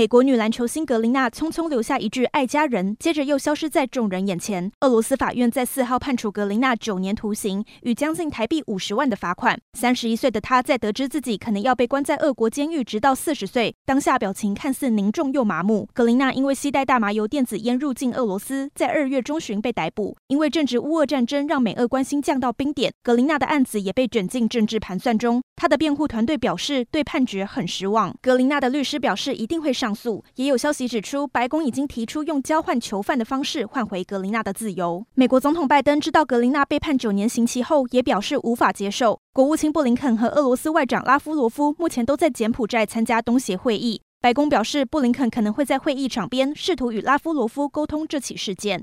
美国女篮球星格林纳匆匆留下一句“爱家人”，接着又消失在众人眼前。俄罗斯法院在四号判处格林纳九年徒刑与将近台币五十万的罚款。三十一岁的她在得知自己可能要被关在俄国监狱直到四十岁，当下表情看似凝重又麻木。格林纳因为携带大麻油电子烟入境俄罗斯，在二月中旬被逮捕。因为正值乌俄战争，让美俄关系降到冰点，格林纳的案子也被卷进政治盘算中。她的辩护团队表示对判决很失望。格林纳的律师表示一定会上上诉，也有消息指出，白宫已经提出用交换囚犯的方式换回格林纳的自由。美国总统拜登知道格林纳被判九年刑期后，也表示无法接受。国务卿布林肯和俄罗斯外长拉夫罗夫目前都在柬埔寨参加东协会议。白宫表示，布林肯可能会在会议场边试图与拉夫罗夫沟通这起事件。